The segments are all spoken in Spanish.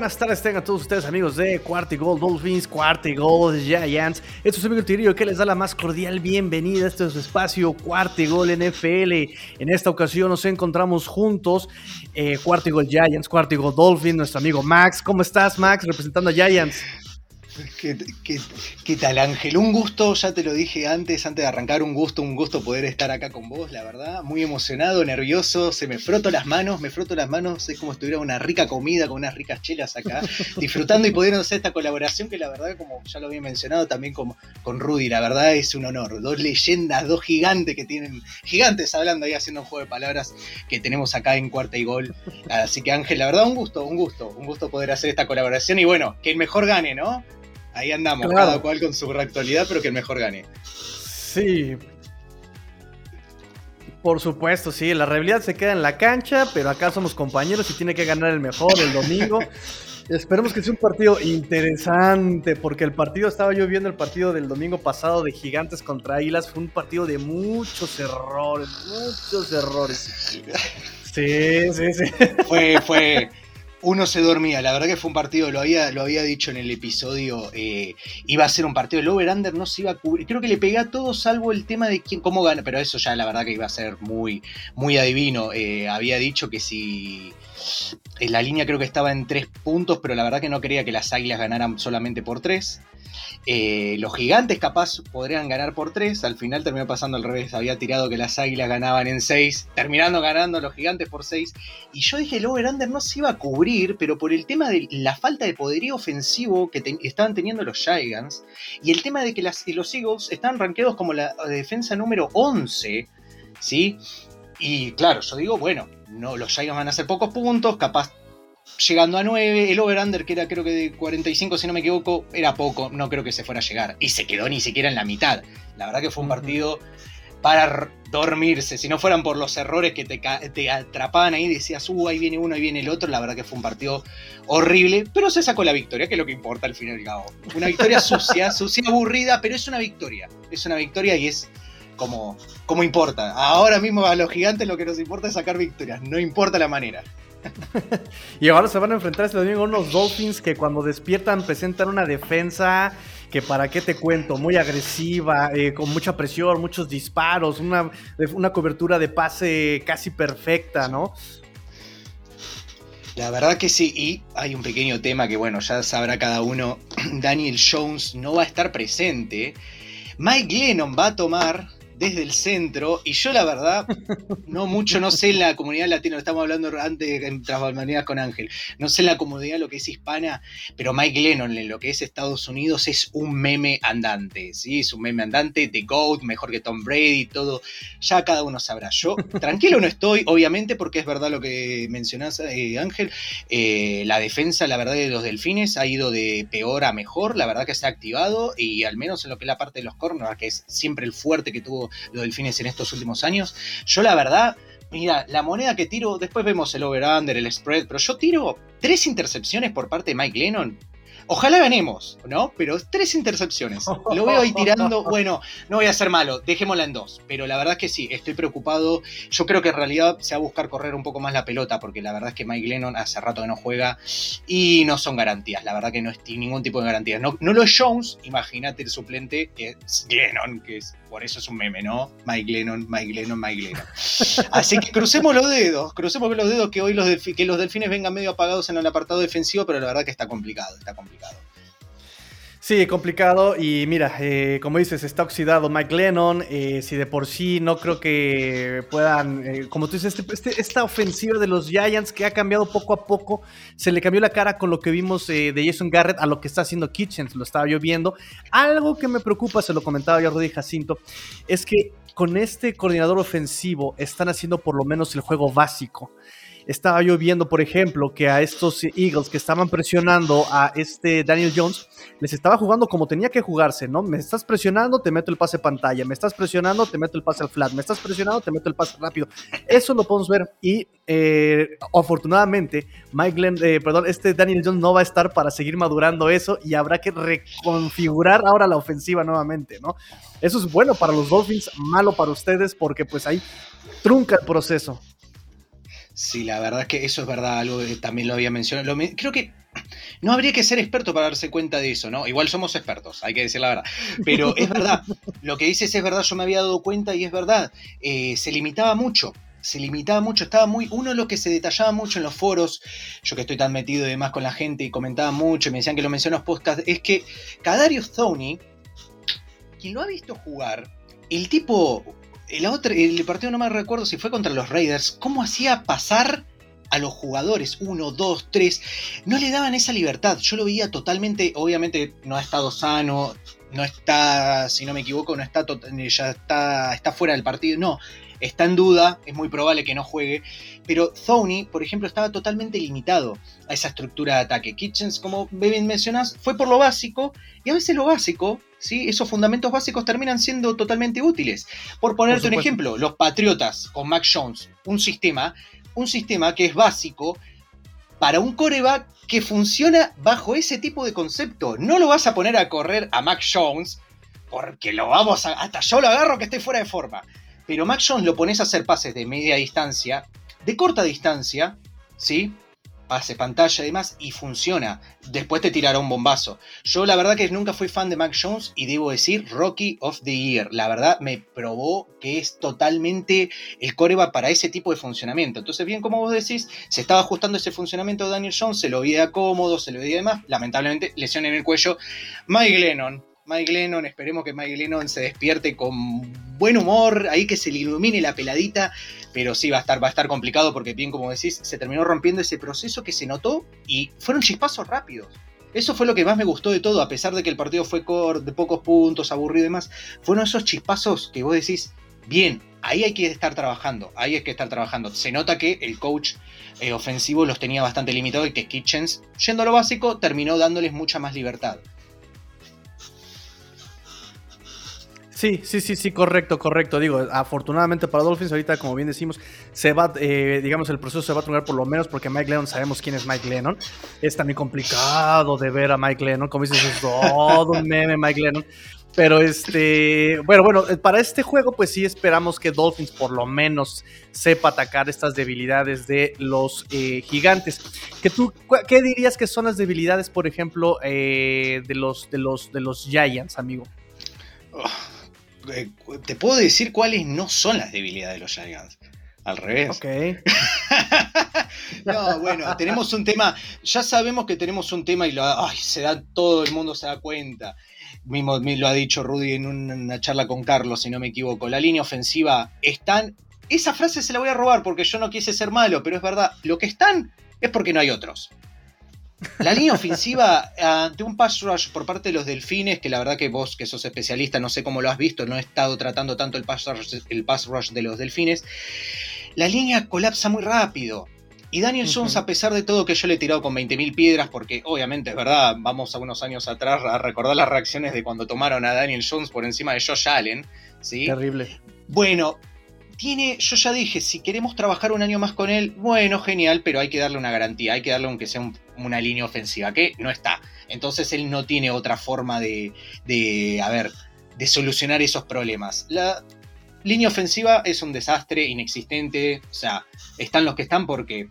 Buenas tardes, tengan todos ustedes amigos de Cuarta y Gol Dolphins, Cuarta y Gol Giants. Esto es amigo Tirillo que les da la más cordial bienvenida a este espacio Cuarta Gol NFL. En esta ocasión nos encontramos juntos, eh, Gol Giants, Cuarta y Gol Dolphins, nuestro amigo Max. ¿Cómo estás, Max, representando a Giants? ¿Qué, qué, qué tal Ángel? Un gusto, ya te lo dije antes, antes de arrancar, un gusto, un gusto poder estar acá con vos, la verdad. Muy emocionado, nervioso, se me froto las manos, me froto las manos, es como si estuviera una rica comida con unas ricas chelas acá, disfrutando y pudiendo hacer esta colaboración que la verdad, como ya lo había mencionado también con, con Rudy, la verdad es un honor. Dos leyendas, dos gigantes que tienen, gigantes hablando ahí haciendo un juego de palabras que tenemos acá en Cuarta y Gol. Así que Ángel, la verdad, un gusto, un gusto, un gusto poder hacer esta colaboración y bueno, que el mejor gane, ¿no? Ahí andamos, Claro. cada cual con su reactualidad, pero que el mejor gane. Sí. Por supuesto, sí, la realidad se queda en la cancha, pero acá somos compañeros y tiene que ganar el mejor el domingo. Esperemos que sea un partido interesante, porque el partido, estaba yo viendo el partido del domingo pasado de Gigantes contra Águilas, fue un partido de muchos errores, muchos errores. Sí, sí, sí. Fue, fue. Uno se dormía, la verdad que fue un partido, lo había, lo había dicho en el episodio, eh, iba a ser un partido, el over-under no se iba a cubrir, creo que le pegué a todo salvo el tema de quién, cómo gana, pero eso ya la verdad que iba a ser muy, muy adivino, Eh, había dicho que si la línea creo que estaba en tres puntos, pero la verdad que no quería que las águilas ganaran solamente por tres. Eh, los gigantes capaz podrían ganar por 3, al final terminó pasando al revés, había tirado que las águilas ganaban en 6, terminando ganando los gigantes por 6, y yo dije el over-under no se iba a cubrir, pero por el tema de la falta de poderío ofensivo que estaban teniendo los Giants, y el tema de que las, los Eagles están rankeados como la defensa número 11, ¿sí? Y claro, yo digo, bueno, no, los Giants van a hacer pocos puntos, capaz llegando a 9, el over-under que era creo que de 45 si no me equivoco, era poco, no creo que se fuera a llegar. Y se quedó ni siquiera en la mitad. La verdad que fue un partido para dormirse. Si no fueran por los errores que te, te atrapaban ahí, decías, uh, ahí viene uno, ahí viene el otro. La verdad que fue un partido horrible, pero se sacó la victoria, que es lo que importa al fin y al cabo. Una victoria sucia, sucia, aburrida, pero es una victoria. Es una victoria y es como, como importa. Ahora mismo a los gigantes lo que nos importa es sacar victorias, no importa la manera. Y ahora se van a enfrentar este domingo a unos Dolphins que cuando despiertan presentan una defensa que para qué te cuento, muy agresiva, eh, con mucha presión, muchos disparos, una, una cobertura de pase casi perfecta, ¿no? La verdad que sí, y hay un pequeño tema que bueno, ya sabrá cada uno, Daniel Jones no va a estar presente, Mike Lennon va a tomar desde el centro, y yo la verdad, no mucho, no sé en la comunidad latina, lo estamos hablando antes en Tras Bambalinas con Ángel, no sé en la comunidad lo que es hispana, pero Mike Lennon en lo que es Estados Unidos es un meme andante, ¿sí? Es un meme andante de GOAT, mejor que Tom Brady, todo, ya cada uno sabrá. Yo tranquilo no estoy, obviamente, porque es verdad lo que mencionás, eh, Ángel, eh, la defensa, la verdad, de los delfines ha ido de peor a mejor, la verdad que se ha activado y al menos en lo que es la parte de los corners, que es siempre el fuerte que tuvo los delfines en estos últimos años, yo la verdad, mira, la moneda que tiro, después vemos el over-under, el spread, pero yo tiro tres intercepciones por parte de Mike Lennon. Ojalá ganemos, ¿no? Pero tres intercepciones. Lo veo ahí tirando. Bueno, no voy a ser malo, dejémosla en dos. Pero la verdad es que sí, estoy preocupado. Yo creo que en realidad se va a buscar correr un poco más la pelota, porque la verdad es que Mike Lennon hace rato que no juega y no son garantías. La verdad que no es ningún tipo de garantías. No, no lo es Jones, imagínate el suplente que es Lennon, que es, por eso es un meme, ¿no? Mike Lennon, Mike Lennon, Mike Lennon. Así que crucemos los dedos, crucemos los dedos que hoy los, que los delfines vengan medio apagados en el apartado defensivo, pero la verdad que está complicado, está complicado. Sí, complicado. Y mira, eh, como dices, está oxidado Mike Lennon. eh, si de por sí no creo que puedan, eh, como tú dices, este- este- esta ofensiva de los Giants que ha cambiado poco a poco, se le cambió la cara con lo que vimos eh, de Jason Garrett a lo que está haciendo Kitchens. Lo estaba yo viendo. Algo que me preocupa, se lo comentaba yo a Jacinto, es que con este coordinador ofensivo están haciendo por lo menos el juego básico. Estaba yo viendo, por ejemplo, que a estos Eagles que estaban presionando a este Daniel Jones, les estaba jugando como tenía que jugarse, ¿no? Me estás presionando, te meto el pase pantalla, me estás presionando, te meto el pase al flat, me estás presionando, te meto el pase rápido. Eso lo podemos ver y eh, afortunadamente Mike Glenn, eh, perdón, este Daniel Jones no va a estar para seguir madurando eso y habrá que reconfigurar ahora la ofensiva nuevamente, ¿no? Eso es bueno para los Dolphins, malo para ustedes porque pues ahí trunca el proceso. Sí, la verdad es que eso es verdad, algo que también lo había mencionado. creo que no habría que ser experto para darse cuenta de eso, ¿no? Igual somos expertos, hay que decir la verdad. Pero es verdad, lo que dices es verdad, yo me había dado cuenta y es verdad. Eh, se limitaba mucho, se limitaba mucho, estaba muy. Uno de lo que se detallaba mucho en los foros, yo que estoy tan metido y demás con la gente y comentaba mucho y me decían que lo menciono en los podcasts, es que Kadarius Tony, quien lo ha visto jugar, el tipo el, otro, el partido no me recuerdo si fue contra los Raiders, cómo hacía pasar a los jugadores, uno, dos, tres, no le daban esa libertad. Yo lo veía totalmente, obviamente no ha estado sano, no está, si no me equivoco, no está, ya está, está fuera del partido, no, está en duda, es muy probable que no juegue, pero Thony, por ejemplo, estaba totalmente limitado a esa estructura de ataque. Kitchens, como bien mencionas, fue por lo básico, y a veces lo básico, ¿sí? esos fundamentos básicos terminan siendo totalmente útiles. Por ponerte un ejemplo, los Patriotas con Mac Jones, un sistema, un sistema que es básico para un coreback que funciona bajo ese tipo de concepto. No lo vas a poner a correr a Mac Jones porque lo vamos a. Hasta yo lo agarro que esté fuera de forma. Pero Mac Jones lo pones a hacer pases de media distancia, de corta distancia, ¿sí? Pase pantalla y demás, y funciona. Después te tirará un bombazo. Yo la verdad que nunca fui fan de Mac Jones y debo decir Rocky of the Year. La verdad me probó que es totalmente el coreba para ese tipo de funcionamiento. Entonces, bien como vos decís, se estaba ajustando ese funcionamiento de Daniel Jones, se lo veía cómodo, se lo veía demás. Lamentablemente, lesión en el cuello. Mike Lennon, Mike Lennon, esperemos que Mike Lennon se despierte con buen humor, ahí que se le ilumine la peladita, pero sí va a estar, va a estar complicado porque bien como decís, se terminó rompiendo ese proceso que se notó y fueron chispazos rápidos. Eso fue lo que más me gustó de todo, a pesar de que el partido fue de pocos puntos, aburrido y demás. Fueron esos chispazos que vos decís, bien, ahí hay que estar trabajando, ahí hay que estar trabajando. Se nota que el coach eh, ofensivo los tenía bastante limitados y que Kitchens, yendo lo básico, terminó dándoles mucha más libertad. Sí, sí, sí, sí, correcto, correcto. Digo, afortunadamente para Dolphins, ahorita, como bien decimos, se va, eh, digamos, el proceso se va a truncar por lo menos porque Mike Lennon, sabemos quién es Mike Lennon. Es también complicado de ver a Mike Lennon, como dices, es todo un meme Mike Lennon. Pero este, bueno, bueno, para este juego, pues sí esperamos que Dolphins por lo menos sepa atacar estas debilidades de los eh, gigantes. ¿Que tú, ¿Qué dirías que son las debilidades, por ejemplo, eh, de, los, de, los, de los Giants, amigo? Oh, eh, te puedo decir cuáles no son las debilidades de los Giants. Al revés. Ok. no, bueno, tenemos un tema. Ya sabemos que tenemos un tema y lo, ay, se da, todo el mundo se da cuenta. Mismo lo ha dicho Rudy en una charla con Carlos, si no me equivoco. La línea ofensiva están. Esa frase se la voy a robar porque yo no quise ser malo, pero es verdad. Lo que están es porque no hay otros. La línea ofensiva ante un pass rush por parte de los delfines, que la verdad que vos que sos especialista, no sé cómo lo has visto, no he estado tratando tanto el pass rush, el pass rush de los delfines, la línea colapsa muy rápido. Y Daniel Jones, a pesar de todo que yo le he tirado con 20.000 piedras, porque obviamente es verdad, vamos a unos años atrás a recordar las reacciones de cuando tomaron a Daniel Jones por encima de Josh Allen. ¿sí? Terrible. Bueno, tiene, yo ya dije, si queremos trabajar un año más con él, bueno, genial, pero hay que darle una garantía, hay que darle aunque sea una línea ofensiva, que no está. Entonces él no tiene otra forma de, de, a ver, de solucionar esos problemas. La línea ofensiva es un desastre inexistente, o sea, están los que están porque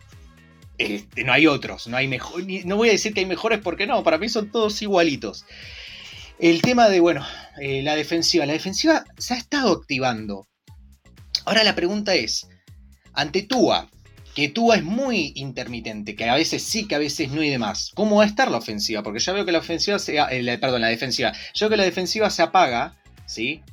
este, no hay otros, no hay mejor, no voy a decir que hay mejores porque no, para mí son todos igualitos. El tema de, bueno, eh, la defensiva, la defensiva se ha estado activando Ahora la pregunta es, ante Tua, que Tua es muy intermitente, que a veces sí, que a veces no y demás, ¿cómo va a estar la ofensiva? Porque ya veo que la ofensiva se, eh, perdón, la defensiva, yo veo que la defensiva se apaga, ¿sí?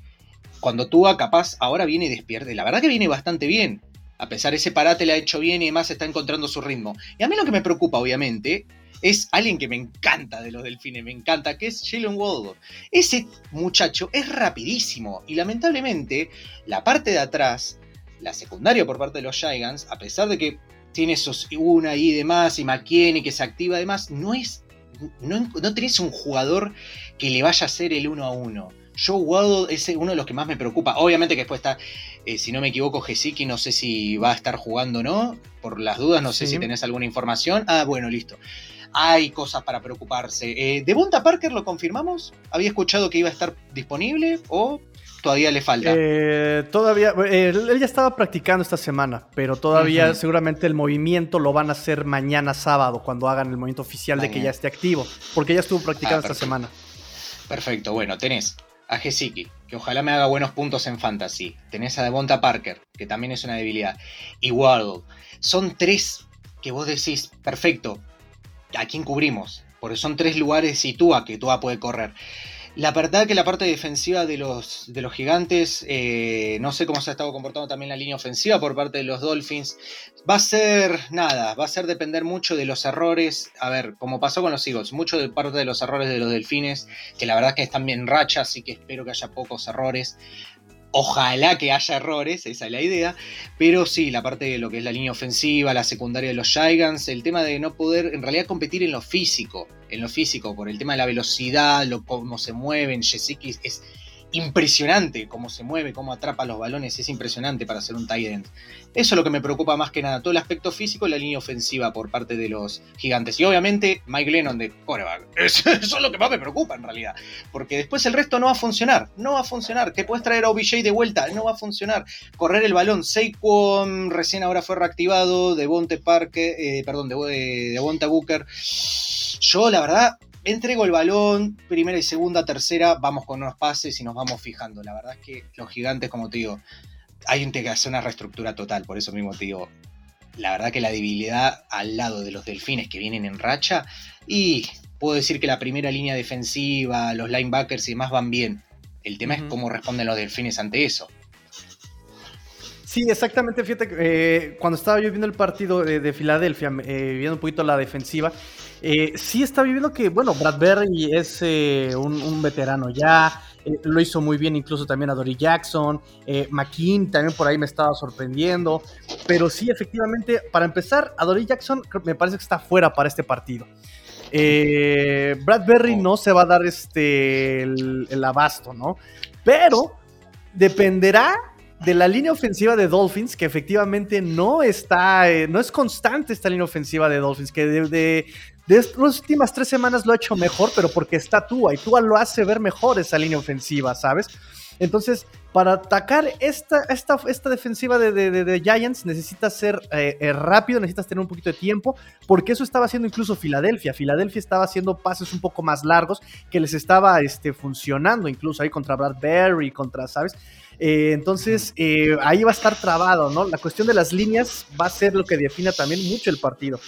Cuando Tua capaz ahora viene y despierte, la verdad que viene bastante bien. A pesar de ese parate le ha hecho bien y además está encontrando su ritmo. Y a mí lo que me preocupa, obviamente, es alguien que me encanta de los delfines, me encanta, que es Jalen Waddle. Ese muchacho es rapidísimo y lamentablemente la parte de atrás, la secundaria por parte de los Giants, a pesar de que tiene esos una y demás, y McKinney que se activa además, no es. No, no tenés un jugador que le vaya a hacer el uno a uno. Joe Waddle es uno de los que más me preocupa. Obviamente que después está, eh, si no me equivoco, Gesicki, no sé si va a estar jugando o no. Por las dudas, no sé si tenés alguna información. Ah, bueno, listo. Hay cosas para preocuparse. Eh, ¿De Bunta Parker lo confirmamos? ¿Había escuchado que iba a estar disponible o todavía le falta? Eh, todavía, él, ya estaba practicando esta semana, pero todavía seguramente el movimiento lo van a hacer mañana sábado, cuando hagan el movimiento oficial de que ya esté activo, porque ya estuvo practicando ah, esta semana. Perfecto, bueno, tenés a Gesicki, que ojalá me haga buenos puntos en fantasy. Tenés a Devonta Parker, que también es una debilidad. Y Waddle. Son tres que vos decís, perfecto, ¿a quién cubrimos? Porque son tres lugares y Tua, que Tua puede correr. La verdad que la parte defensiva de los, de los gigantes, eh, no sé cómo se ha estado comportando también la línea ofensiva por parte de los Dolphins. Va a ser nada, va a ser depender mucho de los errores. A ver, como pasó con los Eagles, mucho de parte de los errores de los Delfines, que la verdad que están bien rachas, así que espero que haya pocos errores. Ojalá que haya errores, esa es la idea. Pero sí, la parte de lo que es la línea ofensiva, la secundaria de los Gigants, el tema de no poder en realidad competir en lo físico. En lo físico, por el tema de la velocidad, lo, cómo se mueven. Jessica es impresionante cómo se mueve, cómo atrapa los balones, es impresionante para ser un tight end. Eso es lo que me preocupa más que nada, todo el aspecto físico y la línea ofensiva por parte de los gigantes. Y obviamente Mike Lennon de coreback. Eso es lo que más me preocupa en realidad. Porque después el resto no va a funcionar. No va a funcionar. Te puedes traer a OBJ de vuelta. No va a funcionar. Correr el balón. Saquon recién ahora fue reactivado. Devonte Parque. Eh, perdón, de, de Devonta Booker. Yo la verdad entrego el balón, primera y segunda, tercera, vamos con unos pases y nos vamos fijando. La verdad es que los gigantes, como te digo, hay una reestructura total, por eso mismo te digo, la verdad que la debilidad al lado de los delfines que vienen en racha, y puedo decir que la primera línea defensiva, los linebackers y demás van bien. El tema es cómo responden los delfines ante eso. Sí, exactamente. Fíjate, eh, cuando estaba yo viendo el partido de, Filadelfia, eh, viendo un poquito la defensiva, eh, sí está viviendo que, bueno, Bradbury es eh, un, veterano ya, eh, lo hizo muy bien incluso también a Dory Jackson, McKean también por ahí me estaba sorprendiendo, pero sí, efectivamente, para empezar, a Dory Jackson me parece que está fuera para este partido. Bradbury no se va a dar este el, abasto, ¿no? Pero dependerá de la línea ofensiva de Dolphins, que efectivamente no está, no es constante esta línea ofensiva de Dolphins, que de, de las últimas tres semanas lo ha hecho mejor, pero porque está Tua y Tua lo hace ver mejor esa línea ofensiva, ¿sabes? Entonces, para atacar esta, esta, esta defensiva de, Giants necesitas ser eh, eh, rápido, necesitas tener un poquito de tiempo, porque eso estaba haciendo incluso Filadelfia. Filadelfia estaba haciendo pases un poco más largos que les estaba este, funcionando, incluso ahí contra Bradbury, contra, ¿sabes? Eh, entonces, ahí va a estar trabado, ¿no? La cuestión de las líneas va a ser lo que defina también mucho el partido.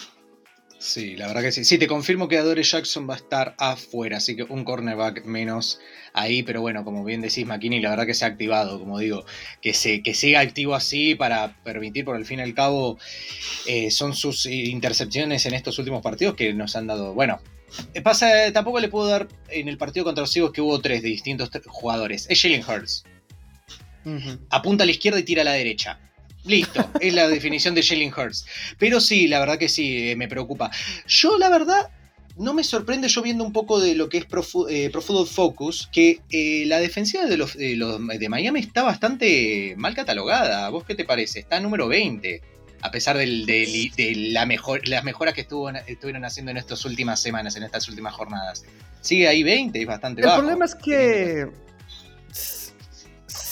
Sí, la verdad que sí. Sí, te confirmo que Adore Jackson va a estar afuera, así que un cornerback menos ahí, pero bueno, como bien decís, McKinney, la verdad que se ha activado, como digo, que, se, que siga activo así para permitir, por el fin y al cabo, eh, son sus intercepciones en estos últimos partidos que nos han dado, bueno, eh, pasa, tampoco le puedo dar en el partido contra los Eagles que hubo tres de distintos jugadores. Es Jalen Hurts. Apunta a la izquierda y tira a la derecha. Listo, es la definición de Jalen Hurts. Pero sí, la verdad que sí, eh, me preocupa. Yo, la verdad, no me sorprende yo viendo un poco de lo que es Pro, eh, Football Focus, que eh, la defensiva de los, de Miami está bastante mal catalogada. ¿Vos qué te parece? Está número 20, a pesar de la mejor, las mejoras que estuvo, estuvieron haciendo en estas últimas semanas, en estas últimas jornadas. Sigue ahí 20, es bastante bajo. El problema es que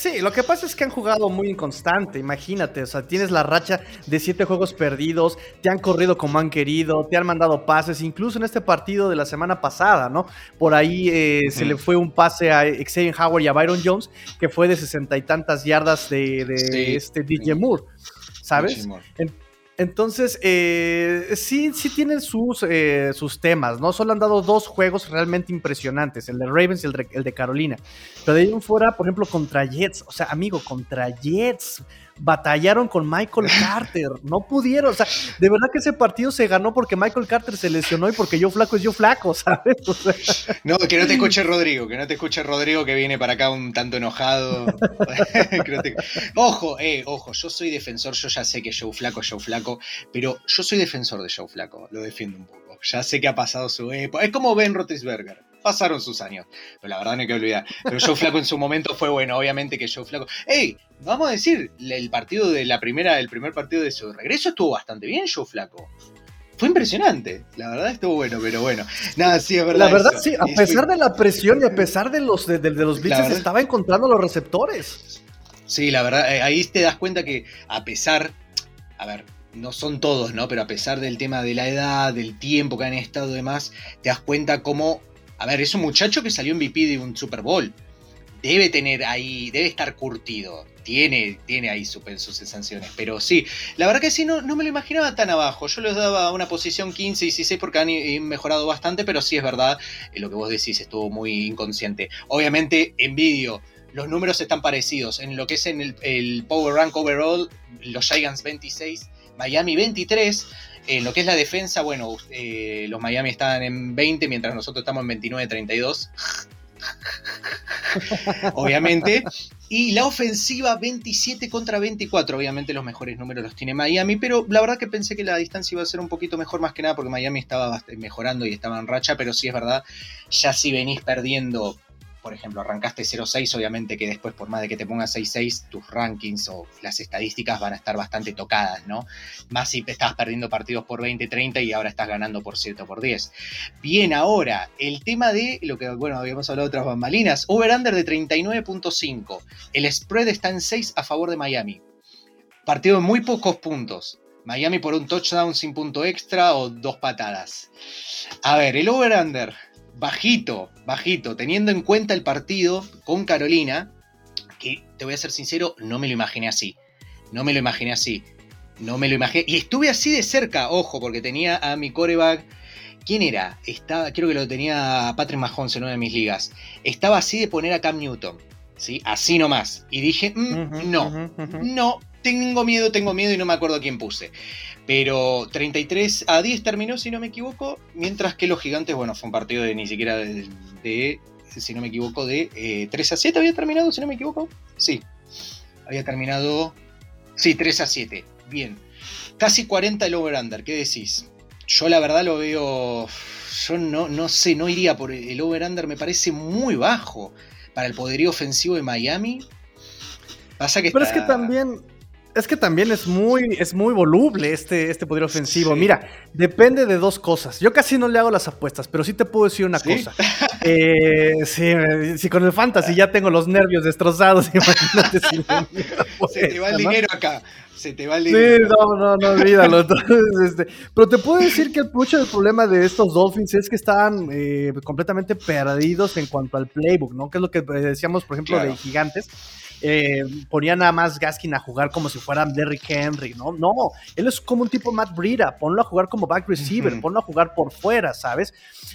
Sí, lo que pasa es que han jugado muy inconstante, imagínate, o sea, tienes la racha de siete juegos perdidos, te han corrido como han querido, te han mandado pases, incluso en este partido de la semana pasada, ¿no? Por ahí eh, se le fue un pase a Xavier Howard y a Byron Jones, que fue de sesenta y tantas yardas de, este DJ Moore, ¿sabes? Entonces, eh, sí, sí tienen sus, eh, sus temas, ¿no? Solo han dado dos juegos realmente impresionantes, el de Ravens y el de, Carolina. Pero de ahí en fuera, por ejemplo, contra Jets, o sea, amigo, contra Jets, batallaron con Michael Carter, no pudieron, o sea, de verdad que ese partido se ganó porque Michael Carter se lesionó y porque yo flaco es yo flaco, ¿sabes? No, que no te escuche Rodrigo, que no te escuche Rodrigo que viene para acá un tanto enojado. Ojo, eh, ojo, yo soy defensor, yo ya sé que Joe Flaco, Joe Flaco Flaco, pero yo soy defensor de Joe Flaco, lo defiendo un poco. Ya sé que ha pasado su época. Es como Ben Roethlisberger pasaron sus años. Pero la verdad no hay que olvidar. Pero Joe Flaco en su momento fue bueno, obviamente que Joe Flaco. ¡Ey! Vamos a decir, el partido de la primera, el primer partido de su regreso estuvo bastante bien, Joe Flaco. Fue impresionante, la verdad estuvo bueno, pero bueno. Nada, sí, es verdad. La verdad, sí, a pesar de la presión y a pesar de los, de, los estaba encontrando los receptores. Sí, la verdad, eh, ahí te das cuenta que a pesar, a ver, no son todos, ¿no? Pero a pesar del tema de la edad, del tiempo que han estado y demás, te das cuenta cómo a ver, es un muchacho que salió MVP de un Super Bowl. Debe tener ahí, debe estar curtido. Tiene, tiene ahí sus, sus sanciones. Pero sí, la verdad que sí, no, no me lo imaginaba tan abajo. Yo les daba una posición 15 y 16 porque han mejorado bastante, pero sí es verdad, eh, lo que vos decís estuvo muy inconsciente. Obviamente, envidio los números están parecidos. En lo que es en el, el, Power Rank Overall, los Giants 26, Miami 23. En lo que es la defensa, bueno, eh, los Miami están en 20, mientras nosotros estamos en 29-32. obviamente. Y la ofensiva 27 contra 24. Obviamente los mejores números los tiene Miami, pero la verdad que pensé que la distancia iba a ser un poquito mejor más que nada porque Miami estaba mejorando y estaba en racha, pero sí es verdad, ya si venís perdiendo por ejemplo, arrancaste 0-6, obviamente que después por más de que te pongas 6-6, tus rankings o las estadísticas van a estar bastante tocadas, ¿no? Más si estabas perdiendo partidos por 20-30 y ahora estás ganando por 7 o por 10. Bien, ahora, el tema de lo que, bueno, habíamos hablado de otras bambalinas, over-under de 39.5. El spread está en 6 a favor de Miami. Partido de muy pocos puntos. Miami por un touchdown sin punto extra o dos patadas. A ver, el over-under bajito, bajito, teniendo en cuenta el partido con Carolina, que te voy a ser sincero, no me lo imaginé así. No me lo imaginé así. No me lo imaginé. Y estuve así de cerca, ojo, porque tenía a mi coreback. ¿Quién era? Estaba, creo que lo tenía Patrick Mahomes en una de mis ligas. Estaba así de poner a Cam Newton. ¿sí? Así nomás. Y dije, mm, no, no, tengo miedo, tengo miedo y no me acuerdo quién puse. Pero 33 a 10 terminó, si no me equivoco, mientras que los gigantes, bueno, fue un partido de ni siquiera de, si no me equivoco, de 3 eh, a 7 había terminado, si no me equivoco. Sí, había terminado, sí, 3 a 7. Bien, casi 40 el over-under, ¿qué decís? Yo la verdad lo veo, yo no, no sé, no iría por el over-under, me parece muy bajo para el poderío ofensivo de Miami. Pasa que Pero es que también es que también es muy, es muy voluble este, este poder ofensivo. Mira, depende de dos cosas. Yo casi no le hago las apuestas, pero sí te puedo decir una cosa. Eh, sí, con el fantasy ya tengo los nervios destrozados. Imagínate si Se te va el dinero acá. Se te va el dinero. Sí, no, no, no, olvídalo. este, pero te puedo decir que mucho del problema de estos Dolphins es que están eh, completamente perdidos en cuanto al playbook, ¿no? Que es lo que decíamos, por ejemplo, de Gigantes eh, ponía nada más Gaskin a jugar como si fuera Derrick Henry, ¿no? No, él es como un tipo Matt Breida, ponlo a jugar como back receiver, ponlo a jugar por fuera, ¿sabes?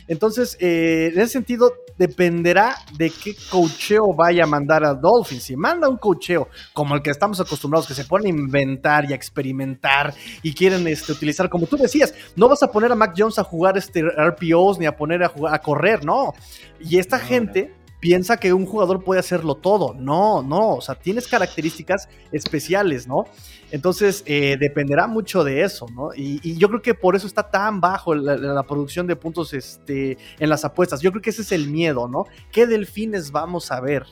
Entonces, eh, en ese sentido, dependerá de qué cocheo vaya a mandar a Dolphins. Si manda un cocheo como el que estamos acostumbrados, que se pone a inventar y a experimentar y quieren este, utilizar, como tú decías, no vas a poner a Mac Jones a jugar este RPOs ni a poner a, jugar, a correr, no. Y esta gente piensa que un jugador puede hacerlo todo. No, no, o sea, tienes características especiales, ¿no? Entonces, eh, dependerá mucho de eso, ¿no? Y, yo creo que por eso está tan bajo la, producción de puntos este, en las apuestas. Yo creo que ese es el miedo, ¿no? ¿Qué delfines vamos a ver?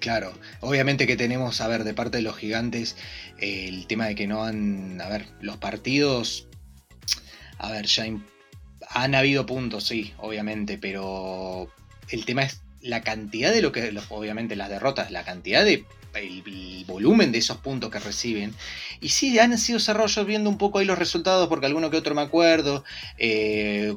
Claro, obviamente que tenemos, a ver, de parte de los gigantes, el tema de que no han, a ver, los partidos, a ver, ya han habido puntos, sí, obviamente, pero el tema es la cantidad de lo que, obviamente las derrotas, la cantidad de el, volumen de esos puntos que reciben. Y sí, han sido cerrados viendo un poco ahí los resultados, porque alguno que otro me acuerdo. Eh,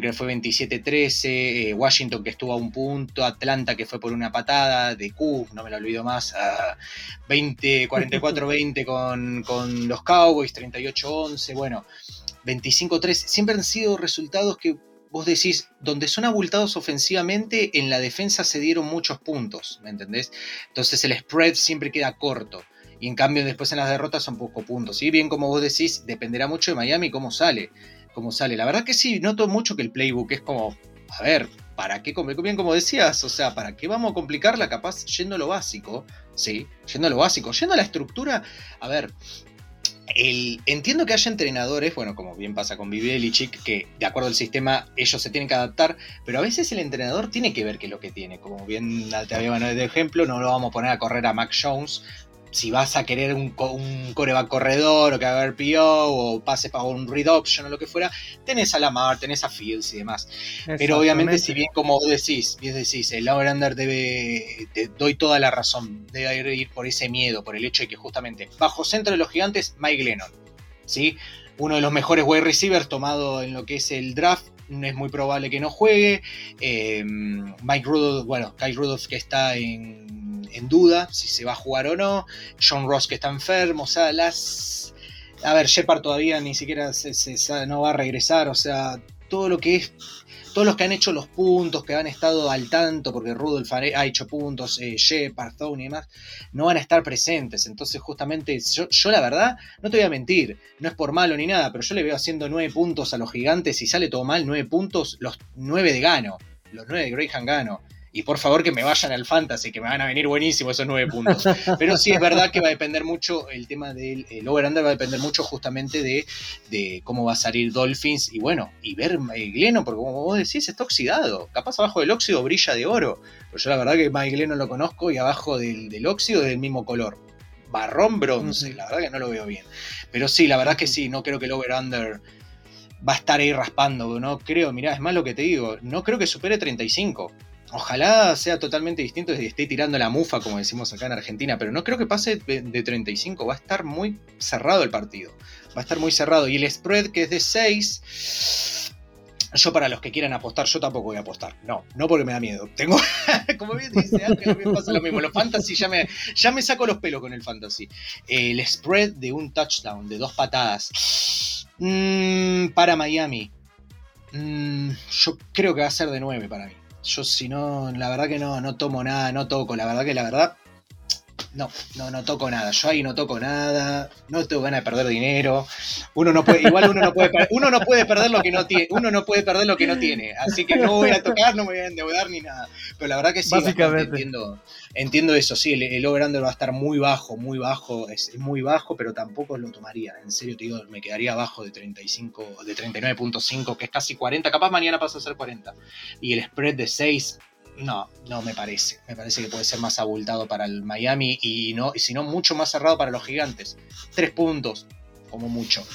que fue 27-13, eh, Washington que estuvo a un punto, Atlanta que fue por una patada, de Q, no me lo olvido más, 20, 44-20 con, con los Cowboys, 38-11, bueno, 25-3. Siempre han sido resultados que vos decís, donde son abultados ofensivamente, en la defensa se dieron muchos puntos, ¿me entendés? Entonces el spread siempre queda corto. Y en cambio después en las derrotas son pocos puntos. Y bien como vos decís, dependerá mucho de Miami cómo sale. Cómo sale. La verdad que sí, noto mucho que el playbook es como, a ver, ¿para qué? Bien como decías, o sea, ¿para qué vamos a complicarla capaz yendo a lo básico? Sí, yendo a lo básico. Yendo a la estructura, a ver, entiendo que haya entrenadores, bueno, como bien pasa con Chick, que de acuerdo al sistema ellos se tienen que adaptar, pero a veces el entrenador tiene que ver qué es lo que tiene. Como bien te había de ejemplo, no lo vamos a poner a correr a Mac Jones si vas a querer un, un coreback corredor o que va a haber PO o pase para un read option o lo que fuera, tenés a Lamar, tenés a Fields y demás. Pero obviamente, si bien como vos decís, bien decís, el over-under debe, te doy toda la razón, debe ir por ese miedo, por el hecho de que justamente bajo centro de los gigantes, Mike Lennon, ¿sí? Uno de los mejores wide receivers tomado en lo que es el draft, es muy probable que no juegue. Eh, Mike Rudolph, bueno, Kyle Rudolph que está en en duda si se va a jugar o no. John Ross que está enfermo, o sea, las... A ver, Shepard todavía ni siquiera se, no va a regresar, o sea, todo lo que es todos los que han hecho los puntos, que han estado al tanto, porque Rudolph ha hecho puntos, eh, Shepard, Tony y demás, no van a estar presentes. Entonces, justamente, yo, yo, la verdad, no te voy a mentir, no es por malo ni nada, pero yo le veo haciendo nueve puntos a los gigantes. Si sale todo mal, nueve puntos, los nueve de gano, los nueve de Graham gano. Y por favor que me vayan al fantasy, que me van a venir buenísimos esos nueve puntos. Pero sí es verdad que va a depender mucho, el tema del over-under va a depender mucho justamente de, cómo va a salir Dolphins y bueno, y ver Mike Glennon, porque como vos decís, está oxidado. Capaz abajo del óxido brilla de oro. Pero yo la verdad que Mike Glennon lo conozco y abajo del, óxido es del mismo color. Marrón bronce, la verdad que no lo veo bien. Pero sí, la verdad que sí, no creo que el over-under va a estar ahí raspando, no creo, mirá, es más lo que te digo, no creo que supere 35 Ojalá sea totalmente distinto y esté tirando la mufa, como decimos acá en Argentina, pero no creo que pase de 35. Va a estar muy cerrado el partido. Va a estar muy cerrado. Y el spread, que es de 6. Yo, para los que quieran apostar, yo tampoco voy a apostar. No, no porque me da miedo. Tengo, como bien dice Ángel, pasa lo mismo. Los fantasy ya me, ya me saco los pelos con el fantasy. El spread de un touchdown, de dos patadas, mm, para Miami. Mm, yo creo que va a ser de 9 para mí. Yo si no, la verdad que no, no tomo nada, no toco. La verdad que la verdad no, no, no toco nada. Yo ahí no toco nada. No tengo ganas de perder dinero. Uno no puede, igual uno no puede, uno no puede perder lo que no tiene. Uno no puede perder lo que no tiene. Así que no voy a tocar, no me voy a endeudar ni nada. Pero la verdad que sí, entiendo, entiendo eso. Sí, el, el over va a estar muy bajo, muy bajo. Es, muy bajo, pero tampoco lo tomaría. En serio te digo, me quedaría abajo de 35, de 39.5, que es casi 40. Capaz mañana pasa a ser 40. Y el spread de 6 no, no me parece. Me parece que puede ser más abultado para el Miami y no, si no mucho más cerrado para los gigantes. Tres puntos, como mucho.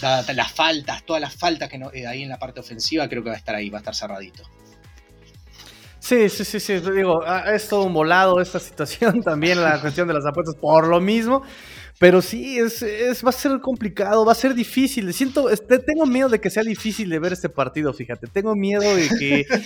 las faltas, todas las faltas que no, eh, ahí en la parte ofensiva, creo que va a estar ahí, va a estar cerradito. Sí, sí, sí, sí. Digo, ah, es todo un volado esta situación también, la cuestión de las apuestas, por lo mismo. Pero sí, es, va a ser complicado, va a ser difícil. Siento, este, tengo miedo de que sea difícil de ver este partido, fíjate. Tengo miedo de que.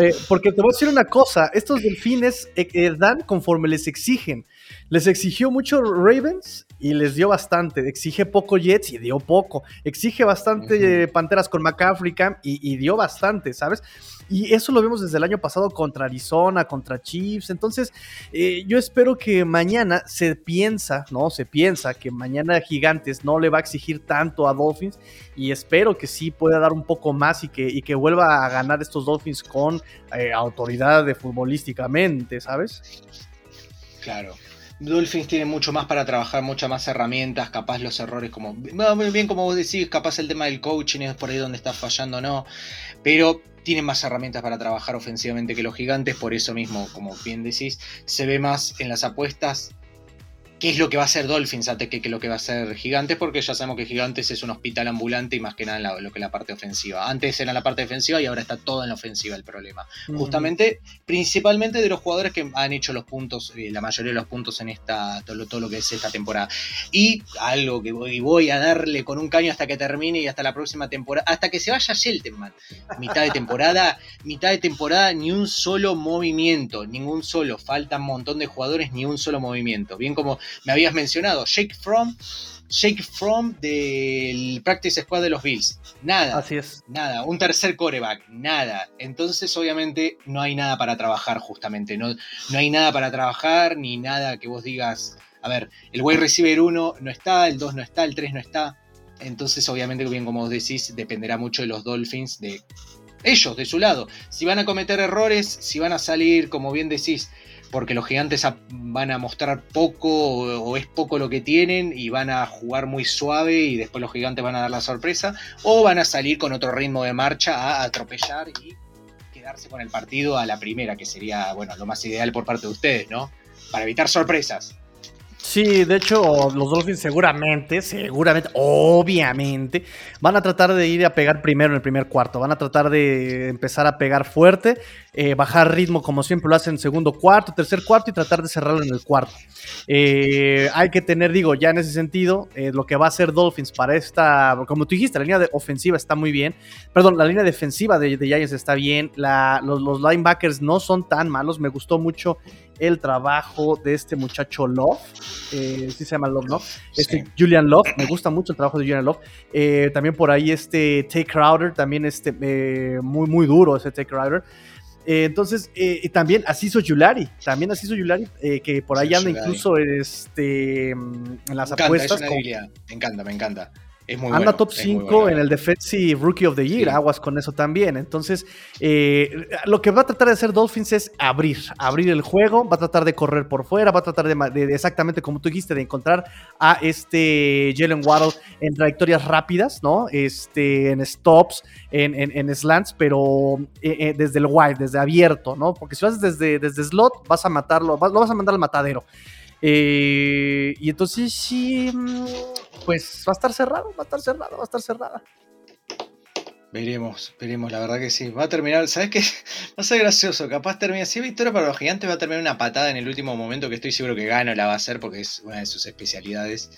Eh, porque te voy a decir una cosa: estos delfines eh, eh, dan conforme les exigen. Les exigió mucho Ravens y les dio bastante. Exige poco Jets y dio poco. Exige bastante Panteras con McCaffrey y, y dio bastante, ¿sabes? Y eso lo vemos desde el año pasado contra Arizona, contra Chiefs. Entonces, eh, yo espero que mañana se piensa, ¿no? Se piensa que mañana Gigantes no le va a exigir tanto a Dolphins. Y espero que sí pueda dar un poco más y que, y que vuelva a ganar estos Dolphins con eh, autoridad de futbolísticamente, ¿sabes? Claro. Dolphins tiene mucho más para trabajar, muchas más herramientas, capaz los errores como, muy bien como vos decís, capaz el tema del coaching es por ahí donde está fallando, no, pero tienen más herramientas para trabajar ofensivamente que los gigantes, por eso mismo, como bien decís, se ve más en las apuestas qué es lo que va a hacer Dolphins antes que, lo que va a ser Gigantes, porque ya sabemos que Gigantes es un hospital ambulante y más que nada en lo que es la parte ofensiva. Antes era la parte defensiva y ahora está todo en la ofensiva el problema. Justamente, principalmente de los jugadores que han hecho los puntos, eh, la mayoría de los puntos en esta, todo, lo que es esta temporada. Y algo que voy, voy, a darle con un caño hasta que termine y hasta la próxima temporada, hasta que se vaya Sheltenman. Mitad de temporada, mitad de temporada, ni un solo movimiento, ningún solo. Faltan un montón de jugadores, ni un solo movimiento. Bien como me habías mencionado, Shake From, Shake From del Practice Squad de los Bills. Nada. Así es. Nada. Un tercer coreback. Nada. Entonces, obviamente, no hay nada para trabajar, justamente. No, no hay nada para trabajar, ni nada que vos digas. A ver, el wide receiver 1 no está, el 2 no está, el 3 no está. Entonces, obviamente, bien como vos decís, dependerá mucho de los Dolphins, de ellos, de su lado. Si van a cometer errores, si van a salir, como bien decís, porque los gigantes van a mostrar poco o, es poco lo que tienen y van a jugar muy suave y después los gigantes van a dar la sorpresa, o van a salir con otro ritmo de marcha a atropellar y quedarse con el partido a la primera, que sería, bueno, lo más ideal por parte de ustedes, ¿no? Para evitar sorpresas. Sí, de hecho, los Dolphins seguramente, seguramente, obviamente, van a tratar de ir a pegar primero en el primer cuarto. Van a tratar de empezar a pegar fuerte, eh, bajar ritmo como siempre lo hacen en segundo cuarto, tercer cuarto y tratar de cerrarlo en el cuarto. Eh, hay que tener, digo, ya en ese sentido, eh, lo que va a hacer Dolphins para esta, como tú dijiste, la línea de ofensiva está muy bien. Perdón, la línea defensiva de, de Giants está bien. los, los linebackers no son tan malos. Me gustó mucho el trabajo de este muchacho Love, eh, sí se llama Love, ¿no? Este Julian Love, me gusta mucho el trabajo de Julian Love. Eh, también por ahí este Take Crowder, también este, eh, muy, muy duro ese Take Crowder. entonces, y también así hizo Yulari, también así hizo Yulari, que por ahí anda incluso este, en las apuestas. Me encanta, me encanta. Anda top 5 en el Defensive Rookie of the Year, aguas con eso también. Entonces, eh, lo que va a tratar de hacer Dolphins es abrir, abrir el juego, va a tratar de correr por fuera, va a tratar de, exactamente como tú dijiste, de encontrar a este Jalen Waddle en trayectorias rápidas, ¿no? Este, en stops, en, en, slants, pero eh, eh, desde el wide, desde abierto, ¿no? Porque si lo haces desde, desde slot, vas a matarlo, lo vas a mandar al matadero. Eh, y entonces sí, mm, pues va a estar cerrado, va a estar cerrado, va a estar cerrada. Veremos, veremos, la verdad que sí. Va a terminar, ¿sabes qué? Va a ser gracioso. Capaz termina, si victoria para los gigantes, va a terminar una patada en el último momento que estoy seguro que Gano la va a hacer porque es una de sus especialidades.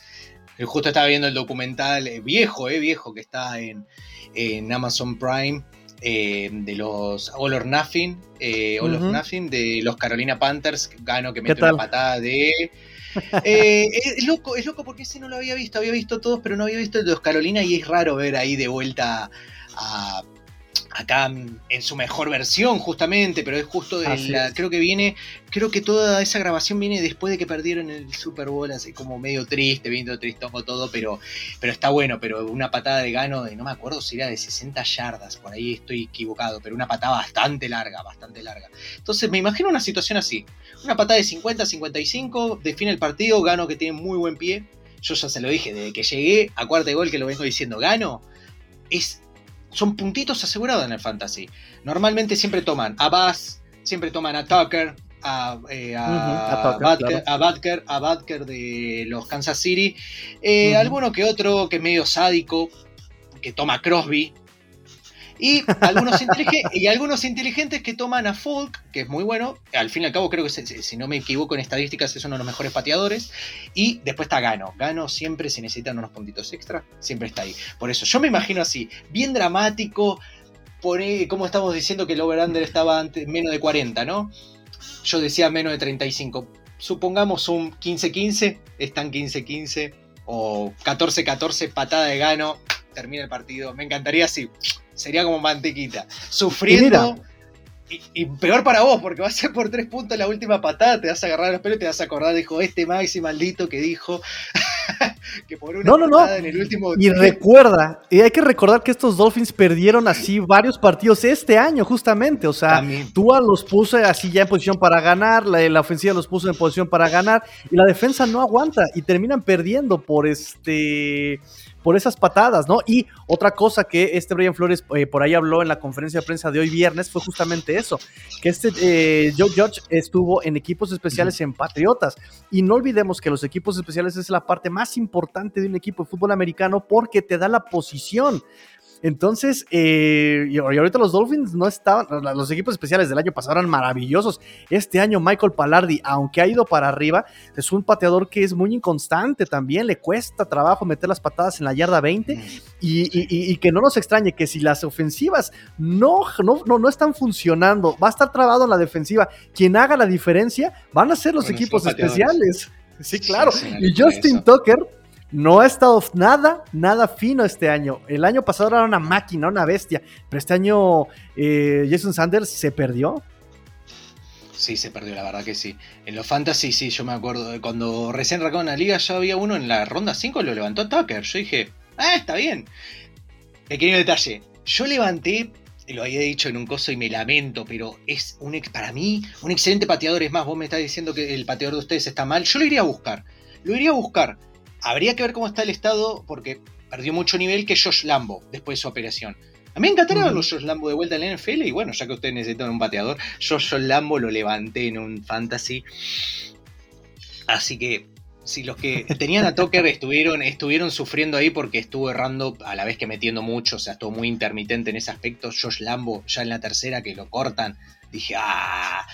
Justo estaba viendo el documental eh, viejo, eh, viejo, que está en, en Amazon Prime eh, de los All or Nothing, eh, All Nothing, de los Carolina Panthers, gano que mete una patada de. Eh, es loco, es loco porque ese no lo había visto, había visto todos, pero no había visto el de los Carolina y es raro ver ahí de vuelta a, acá en su mejor versión justamente, pero es justo de la, creo que viene, creo que toda esa grabación viene después de que perdieron el Super Bowl, así como medio triste, viendo tristongo todo, pero, pero está bueno, pero una patada de gano de, no me acuerdo si era de 60 yardas, por ahí estoy equivocado, pero una patada bastante larga, bastante larga. Entonces me imagino una situación así, una patada de 50, 55, define el partido, gano que tiene muy buen pie, yo ya se lo dije, desde que llegué a cuarta de gol que lo vengo diciendo, gano, es son puntitos asegurados en el fantasy. Normalmente siempre toman a Bass, siempre toman a Tucker, a, eh, a, Butker, de los Kansas City, eh, alguno que otro que es medio sádico, que toma Crosby, y algunos, y algunos inteligentes que toman a Folk, que es muy bueno. Al fin y al cabo, creo que si no me equivoco en estadísticas, es uno de los mejores pateadores. Y después está Gano. Gano siempre, si necesitan unos puntitos extra, siempre está ahí. Por eso, yo me imagino así, bien dramático. Pone, como estamos diciendo que el over-under estaba antes, menos de 40, ¿no? Yo decía menos de 35. Supongamos un 15-15, están 15-15 o 14-14, patada de gano, termina el partido. Me encantaría así sería como mantequita. Sufriendo. Y, peor para vos, porque va a ser por tres puntos la última patada, te vas a agarrar los pelos y te vas a acordar, dijo este Maxi maldito que dijo que por una no, patada en el último. Y recuerda, y hay que recordar que estos Dolphins perdieron así varios partidos este año, justamente. O sea, Tua los puso así ya en posición para ganar, la, la ofensiva los puso en posición para ganar, y la defensa no aguanta y terminan perdiendo por este por esas patadas, ¿no? Y otra cosa que este Brian Flores eh, por ahí habló en la conferencia de prensa de hoy viernes fue justamente eso, que este eh, Joe Judge estuvo en equipos especiales en Patriotas. Y no olvidemos que los equipos especiales es la parte más importante de un equipo de fútbol americano porque te da la posición. Entonces, eh, y ahorita los Dolphins no estaban, los equipos especiales del año pasado eran maravillosos. Este año Michael Palardi, aunque ha ido para arriba, es un pateador que es muy inconstante también, le cuesta trabajo meter las patadas en la yarda 20 y, que no nos extrañe que si las ofensivas no, no, no, están funcionando, va a estar trabado en la defensiva, quien haga la diferencia van a ser los equipos especiales. Sí, claro. y Justin Tucker no ha estado nada, nada fino este año. El año pasado era una máquina, una bestia, pero este año eh, Jason Sanders se perdió. Sí, se perdió, la verdad que sí. En los fantasy, sí, yo me acuerdo cuando recién arrancaron la liga, ya había uno en la ronda 5, lo levantó Tucker. Yo dije, ah, está bien. Pequeño detalle, yo levanté lo había dicho en un coso y me lamento, pero es un para mí un excelente pateador. Es más, vos me estás diciendo que el pateador de ustedes está mal. Yo lo iría a buscar. Lo iría a buscar. Habría que ver cómo está el estado, porque perdió mucho nivel que Josh Lambo después de su operación. A mí me encantaría verlo Josh Lambo de vuelta en la NFL y bueno, ya que ustedes necesitan un pateador, Josh Lambo lo levanté en un fantasy. Así que si los que tenían a Tucker estuvieron, estuvieron sufriendo ahí porque estuvo errando a la vez que metiendo mucho, o sea, estuvo muy intermitente en ese aspecto. Josh Lambo ya en la tercera que lo cortan, dije, ah,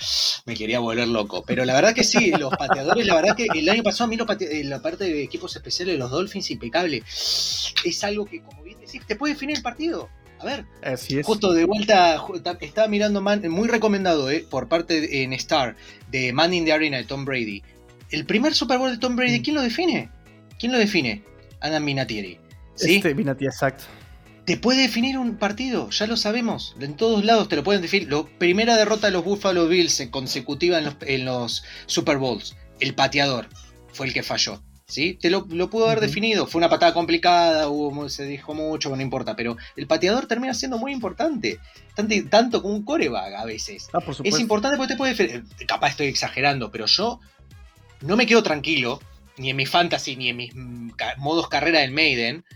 me quería volver loco. Pero la verdad que sí, los pateadores, la verdad que el año pasado a mí la parte de equipos especiales de los Dolphins, impecable. Es algo que, como bien decís, te puede definir el partido. A ver, justo de vuelta, estaba mirando muy recomendado eh, por parte en Star de Man in the Arena de Tom Brady. El primer Super Bowl de Tom Brady, mm. ¿quién lo define? ¿Quién lo define? Adam Minatieri. ¿sí? Este Minatieri, exacto. Te puede definir un partido, ya lo sabemos. En todos lados te lo pueden definir. La primera derrota de los Buffalo Bills consecutiva en los, en los Super Bowls. El pateador fue el que falló. ¿sí? Te lo, pudo haber definido. Fue una patada complicada, hubo, se dijo mucho, no importa. Pero el pateador termina siendo muy importante. Tanto, tanto como un coreback a veces. Ah, es importante porque te puede definir. Capaz estoy exagerando, pero yo no me quedo tranquilo, ni en mi fantasy, ni en mis mm, modos carrera del Maiden.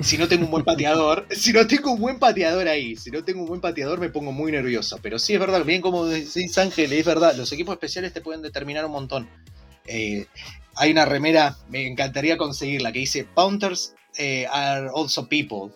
Si no tengo un buen pateador, si no tengo un buen pateador ahí, si no tengo un buen pateador me pongo muy nervioso. Pero sí es verdad, bien como decís Ángel, es verdad, los equipos especiales te pueden determinar un montón. Eh, hay una remera, me encantaría conseguirla, que dice Pounters eh, are also people.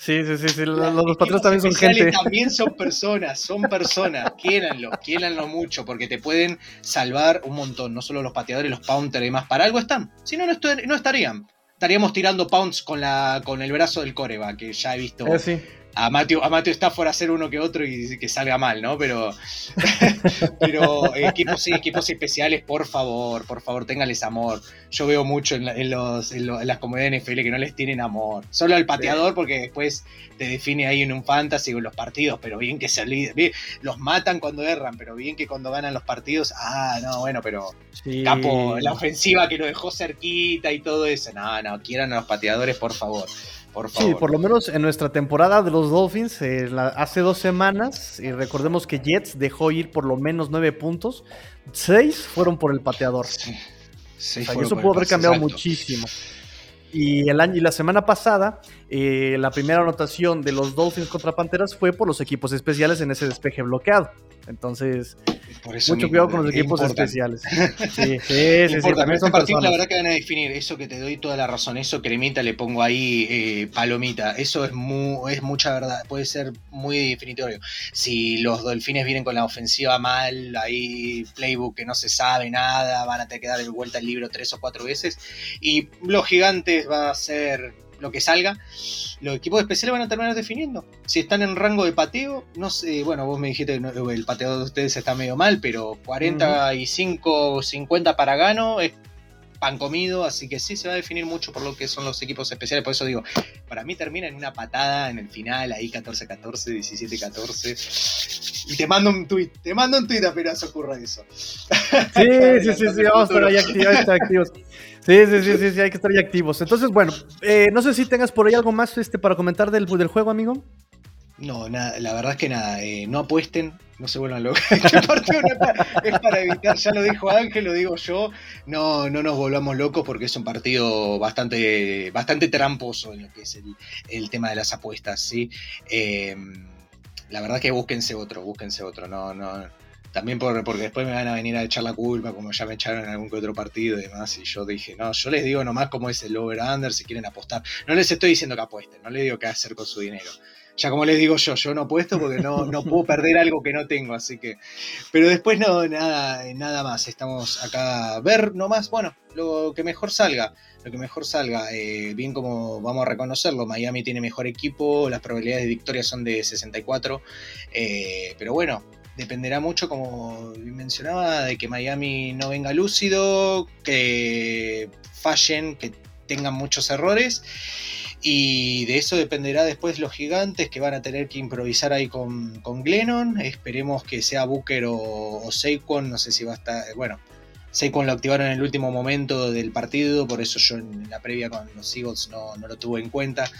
Sí, sí, sí, los, patrones también son gente. También son personas, son personas, quiéranlo, quiéranlo mucho, porque te pueden salvar un montón, no solo los pateadores, los pounters y demás, para algo están, si no, no, estarían. Estaríamos tirando pounds con, la, con el brazo del coreba, que ya he visto. Eh, a Matthew, a Stafford hacer uno que otro y que salga mal, ¿no? Pero, pero equipos, equipos especiales, por favor, por favor, ténganles amor. Yo veo mucho en, los, en, las comunidades NFL que no les tienen amor. Solo al pateador, porque después te define ahí en un fantasy con los partidos, pero bien que se olviden. Los matan cuando erran, pero bien que cuando ganan los partidos, ah, no, bueno, pero Capo, la ofensiva que lo dejó cerquita y todo eso. No, no, quieran a los pateadores, por favor. Sí, por lo menos en nuestra temporada de los Dolphins, eh, hace dos semanas, y recordemos que Jets dejó ir por lo menos nueve puntos, seis fueron por el pateador. Sí, eso pudo haber cambiado muchísimo. Y, el año, y la semana pasada, eh, la primera anotación de los Dolphins contra Panteras fue por los equipos especiales en ese despeje bloqueado. Entonces, mucho cuidado con los equipos especiales. Sí, sí, sí, partidos, la verdad que van a definir. Eso que te doy toda la razón. Eso, cremita, le pongo ahí eh, palomita. Eso es, muy, es mucha verdad. Puede ser muy definitorio. Si los delfines vienen con la ofensiva mal, ahí playbook que no se sabe nada, van a tener que dar el vuelta al libro tres o cuatro veces. Y los gigantes va a ser lo que salga, los equipos especiales van a terminar definiendo. Si están en rango de pateo, no sé, bueno, vos me dijiste que el pateo de ustedes está medio mal, pero 45, 50 para gano es pan comido, así que sí se va a definir mucho por lo que son los equipos especiales. Por eso digo, para mí termina en una patada en el final, ahí 14-14, 17-14. Y te mando un tweet, te mando un tweet apenas ocurra eso. Sí, sí, sí, sí, vamos a estar ahí activos. Sí, sí, sí, sí, sí, hay que estar ahí activos. Entonces, bueno, eh, no sé si tengas por ahí algo más este, para comentar del, del juego, amigo. No, nada, la verdad es que nada, eh, no apuesten, no se vuelvan locos. Este es, para, evitar, ya lo dijo Ángel, lo digo yo, no, no nos volvamos locos porque es un partido bastante, bastante tramposo en lo que es el, tema de las apuestas, ¿sí? Eh, la verdad que búsquense otro, búsquense otro, no, no, también porque después me van a venir a echar la culpa, como ya me echaron en algún que otro partido y demás. Y yo dije, no, yo les digo nomás cómo es el over-under si quieren apostar. No les estoy diciendo que apuesten, no les digo qué hacer con su dinero. Ya como les digo yo, yo no apuesto porque no, no puedo perder algo que no tengo, así que. Pero después no, nada, nada más. Estamos acá a ver nomás, bueno, lo que mejor salga. Lo que mejor salga. Eh, bien como vamos a reconocerlo, Miami tiene mejor equipo, las probabilidades de victoria son de 64. Eh, pero bueno, dependerá mucho, como mencionaba, de que Miami no venga lúcido, que fallen, que tengan muchos errores. Y de eso dependerá después los gigantes que van a tener que improvisar ahí con, con Glennon. Esperemos que sea Booker o, o Saquon. No sé si va a estar. Bueno, Saquon lo activaron en el último momento del partido. Por eso yo en la previa con los Eagles no, no lo tuve en cuenta.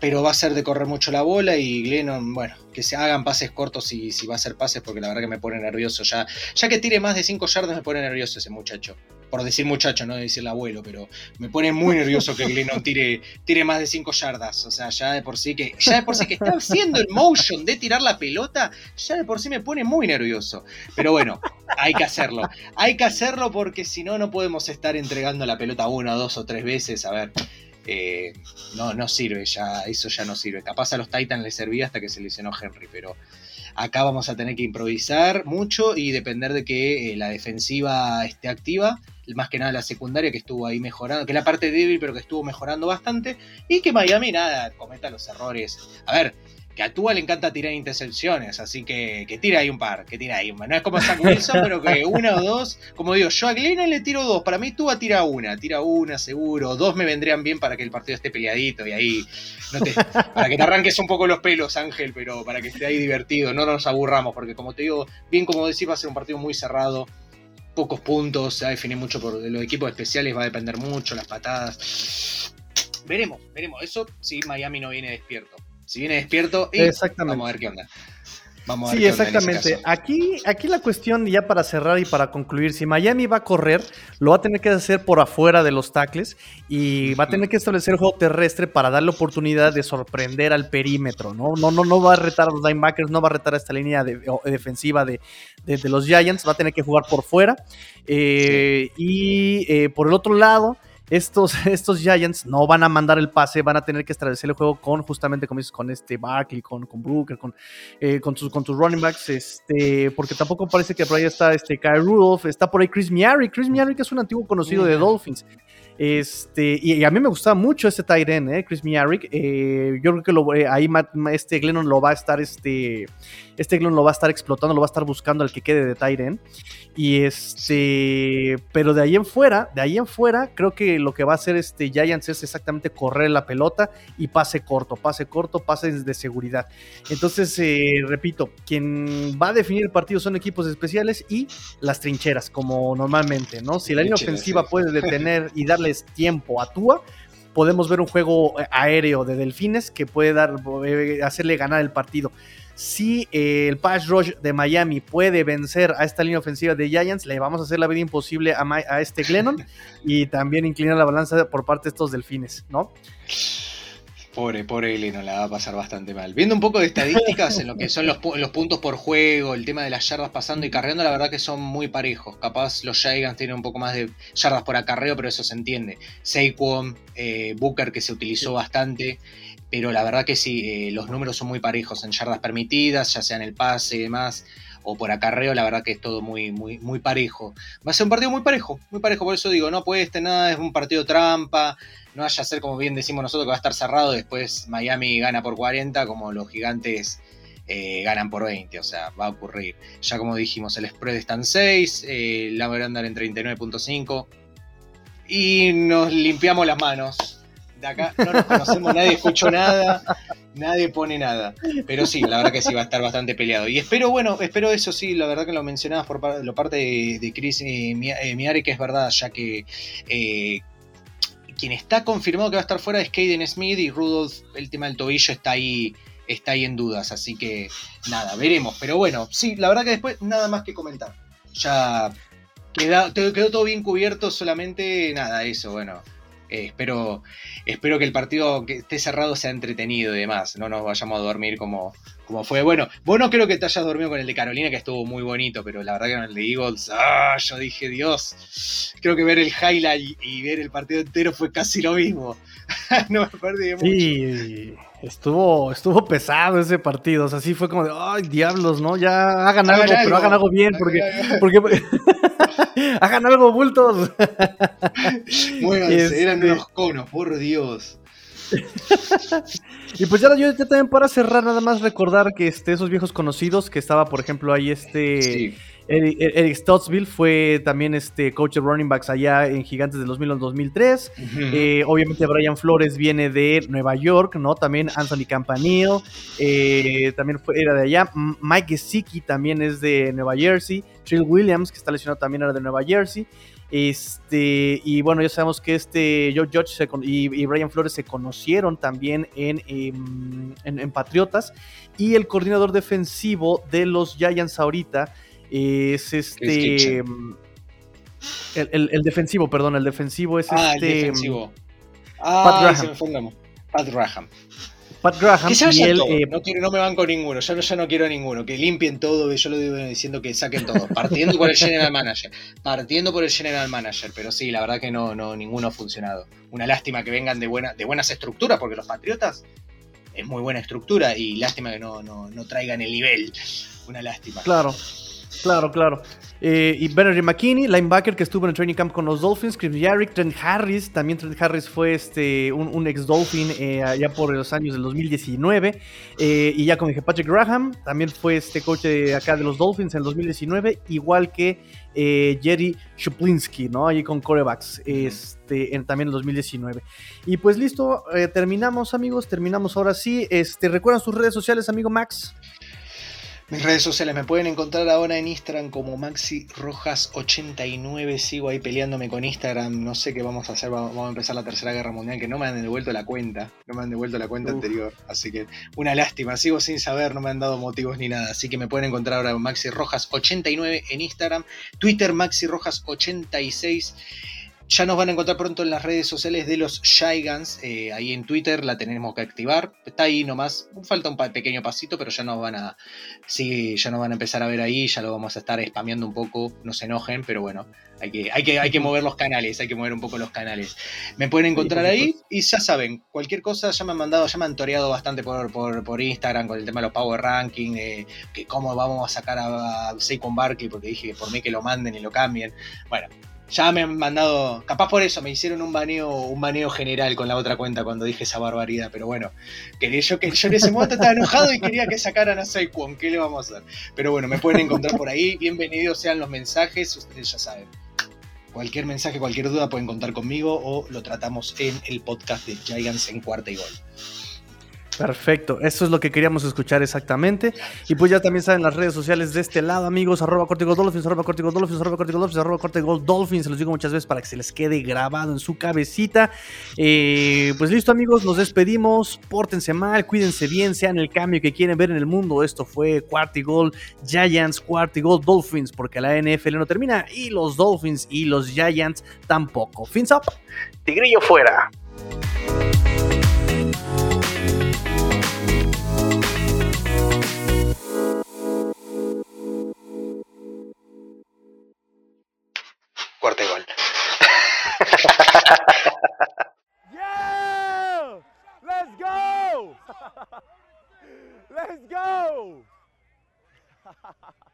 Pero va a ser de correr mucho la bola y Glennon, bueno, que se hagan pases cortos y si va a hacer pases porque la verdad que me pone nervioso ya. Ya que tire más de 5 yardas me pone nervioso ese muchacho. Por decir muchacho, no decir el abuelo, pero me pone muy nervioso que Glennon tire, tire más de 5 yardas. O sea, ya de por sí que ya de por sí que está haciendo el motion de tirar la pelota, ya de por sí me pone muy nervioso. Pero bueno, hay que hacerlo. Hay que hacerlo porque si no, no podemos estar entregando la pelota una, dos o tres veces. A ver, eh, no, no sirve ya, eso ya no sirve. Capaz a los Titans les servía hasta que se lesionó Henry, pero acá vamos a tener que improvisar mucho y depender de que eh, la defensiva esté activa, más que nada la secundaria que estuvo ahí mejorando, que la parte débil pero que estuvo mejorando bastante, y que Miami nada, cometa los errores. A ver, que a Tua le encanta tirar intercepciones, así que que tira ahí un par, que tira ahí un par. No es como Zach Wilson, pero que una o dos, como digo, yo a Glennon le tiro dos, para mí Tua tira una, tira una seguro, dos me vendrían bien para que el partido esté peleadito y ahí, no te, para que te arranques un poco los pelos, Ángel, pero para que esté ahí divertido, no nos aburramos, porque como te digo, bien como decís, va a ser un partido muy cerrado, pocos puntos, se va a definir mucho por los equipos especiales, va a depender mucho, las patadas. Veremos, veremos, eso si Miami no viene despierto si viene despierto, y vamos a ver qué onda. Vamos a ver sí, exactamente. aquí, aquí la cuestión, ya para cerrar y para concluir, si Miami va a correr, lo va a tener que hacer por afuera de los tackles y va a tener que establecer juego terrestre para darle oportunidad de sorprender al perímetro, ¿no? No, no, no va a retar a los linebackers, no va a retar a esta línea defensiva de, los Giants, va a tener que jugar por fuera. Eh, y eh, por el otro lado, estos, estos Giants no van a mandar el pase, van a tener que establecer el juego con, justamente como dices, con este Barkley, con, con Brooker, con, eh, con, sus, con sus running backs, este, porque tampoco parece que por ahí está este Kyle Rudolph, está por ahí Chris Miari, Chris Miari que es un antiguo conocido de Dolphins. Este, y, a mí me gustaba mucho este tight end, eh, Chris Miarick. Eh, yo creo que lo, eh, ahí este Glennon lo va a estar, este, este Glennon lo va a estar explotando, lo va a estar buscando al que quede de end. Y este, pero de ahí en fuera, de ahí en fuera, creo que lo que va a hacer este Giants es exactamente correr la pelota y pase corto, pase corto, pase de seguridad. Entonces, repito, quien va a definir el partido son equipos especiales y las trincheras, como normalmente, ¿no? Si la línea ofensiva puede detener y darle tiempo a Tua, podemos ver un juego eh, aéreo de Delfines que puede dar, eh, hacerle ganar el partido. Si eh, el pass rush de Miami puede vencer a esta línea ofensiva de Giants, le vamos a hacer la vida imposible a, a este Glennon y también inclinar la balanza por parte de estos Delfines, ¿no? Pobre, pobre Eleno, la va a pasar bastante mal. Viendo un poco de estadísticas en lo que son los, puntos por juego, el tema de las yardas pasando y carreando, la verdad que son muy parejos. Capaz los Giants tienen un poco más de yardas por acarreo, pero eso se entiende. Saquon, eh, Booker que se utilizó bastante, pero la verdad que sí, eh, los números son muy parejos en yardas permitidas, ya sea en el pase y demás o por acarreo, la verdad que es todo muy, muy, muy parejo. Va a ser un partido muy parejo, muy parejo, por eso digo, no estar nada, es un partido trampa, no vaya a ser como bien decimos nosotros que va a estar cerrado, después Miami gana por 40, como los gigantes eh, ganan por 20, o sea, va a ocurrir. Ya como dijimos, el spread está en 6, eh, la va a andar en 39.5 y nos limpiamos las manos. De acá no nos conocemos, nadie escuchó nada, nadie pone nada. Pero sí, la verdad que sí va a estar bastante peleado. Y espero, bueno, espero eso sí, la verdad que lo mencionabas por parte de, Chris eh, Miari, que es verdad, ya que quien está confirmado que va a estar fuera es Caden Smith y Rudolph, el tema del tobillo está ahí, está ahí en dudas, así que nada, veremos. Pero bueno, sí, la verdad que después nada más que comentar. Ya quedó, quedó todo bien cubierto, solamente nada, eso, bueno. Eh, espero, espero que el partido que esté cerrado sea entretenido y demás. No nos vayamos a dormir como, como fue. Bueno, vos no creo que te hayas dormido con el de Carolina, que estuvo muy bonito, pero la verdad que con el de Eagles, ah, yo dije, Dios, creo que ver el highlight y, ver el partido entero fue casi lo mismo. no me perdí mucho. Sí, estuvo, estuvo pesado ese partido. O sea, sí fue como de, ay, diablos, ¿no? Ya hagan, algo, pero hagan algo bien, porque. porque Hagan algo, bultos. Muévanse, eran unos conos, por Dios. Y pues ya, yo también para cerrar, nada más recordar que este, esos viejos conocidos, que estaba, por ejemplo, ahí este Eric, Stottsville fue también este coach de running backs allá en Gigantes del 2000 2003. Eh, obviamente Brian Flores viene de Nueva York, ¿no? También Anthony Campanile, eh, también fue, era de allá. Mike Gesicki también es de Nueva Jersey. Trill Williams, que está lesionado, también era de Nueva Jersey. Este, y bueno, ya sabemos que este Joe Judge y, Brian Flores se conocieron también em, en, en, Patriotas. Y el coordinador defensivo de los Giants ahorita es este. Em, el, defensivo, perdón, el defensivo es ah, este. El em, defensivo. Ah, Pat Pat Graham. Pat Graham. y él, eh, no, quiero, no me van con ninguno, yo no, yo no quiero ninguno, que limpien todo, yo lo digo diciendo que saquen todo, partiendo por el general manager, partiendo por el general manager, pero sí, la verdad que no, no, ninguno ha funcionado. Una lástima que vengan de, buena, de buenas estructuras, porque los Patriotas es muy buena estructura y lástima que no, no, no traigan el nivel, una lástima. Claro, claro, claro. Eh, y Benny McKinney, linebacker que estuvo en el training camp con los Dolphins, Chris Yarrick, Trent Harris, también Trent Harris fue este, un, ex Dolphin eh, allá por los años del 2019. Eh, y ya como dije, Patrick Graham, también fue este coach de acá de los Dolphins en el 2019, igual que Jerry Shuplinski, ¿no? Allí con corebacks, este, en, también en el 2019. Y pues listo, terminamos amigos, terminamos ahora sí. Este, ¿Recuerdan sus redes sociales, amigo Max? Mis redes sociales me pueden encontrar ahora en Instagram como Maxi Rojas89. Sigo ahí peleándome con Instagram. No sé qué vamos a hacer. Vamos a empezar la tercera guerra mundial. Que no me han devuelto la cuenta. No me han devuelto la cuenta anterior. Así que una lástima. Sigo sin saber. No me han dado motivos ni nada. Así que me pueden encontrar ahora Maxi Rojas89 en Instagram. Twitter Maxi Rojas86. Ya nos van a encontrar pronto en las redes sociales de los Gigants. Eh, ahí en Twitter la tenemos que activar. Está ahí nomás. Falta un pequeño pasito, pero ya nos van a. Sí, ya nos van a empezar a ver ahí. Ya lo vamos a estar spameando un poco. No se enojen, pero bueno. Hay que, hay que, hay que mover los canales. Hay que mover un poco los canales. Me pueden encontrar ahí. Y ya saben, cualquier cosa ya me han mandado, ya me han toreado bastante por, por, Instagram con el tema de los Power Ranking. que cómo vamos a sacar a, a Saquon Barkley, porque dije que por mí que lo manden y lo cambien. Bueno, ya me han mandado, capaz por eso me hicieron un baneo, un baneo general con la otra cuenta cuando dije esa barbaridad, pero bueno, que yo, que yo en ese momento estaba enojado y quería que sacaran a Saquon, ¿qué le vamos a hacer? Pero bueno, me pueden encontrar por ahí, bienvenidos sean los mensajes, ustedes ya saben. Cualquier mensaje, cualquier duda pueden contar conmigo o lo tratamos en el podcast de Giants en cuarta y gol. Perfecto, eso es lo que queríamos escuchar exactamente. Y pues ya también saben las redes sociales de este lado, amigos, arroba cortigol dolphins, arroba cortigol dolphins, arroba dolphins, arroba dolphins, se los digo muchas veces para que se les quede grabado en su cabecita. Eh, pues listo, amigos, nos despedimos, pórtense mal, cuídense bien, sean el cambio que quieren ver en el mundo. Esto fue Cuartigol Giants, Cuartigol Dolphins, porque la NFL no termina y los Dolphins y los Giants tampoco. Fins up, Tigrillo fuera. Cuarta y gol. yeah! Let's go! Let's go!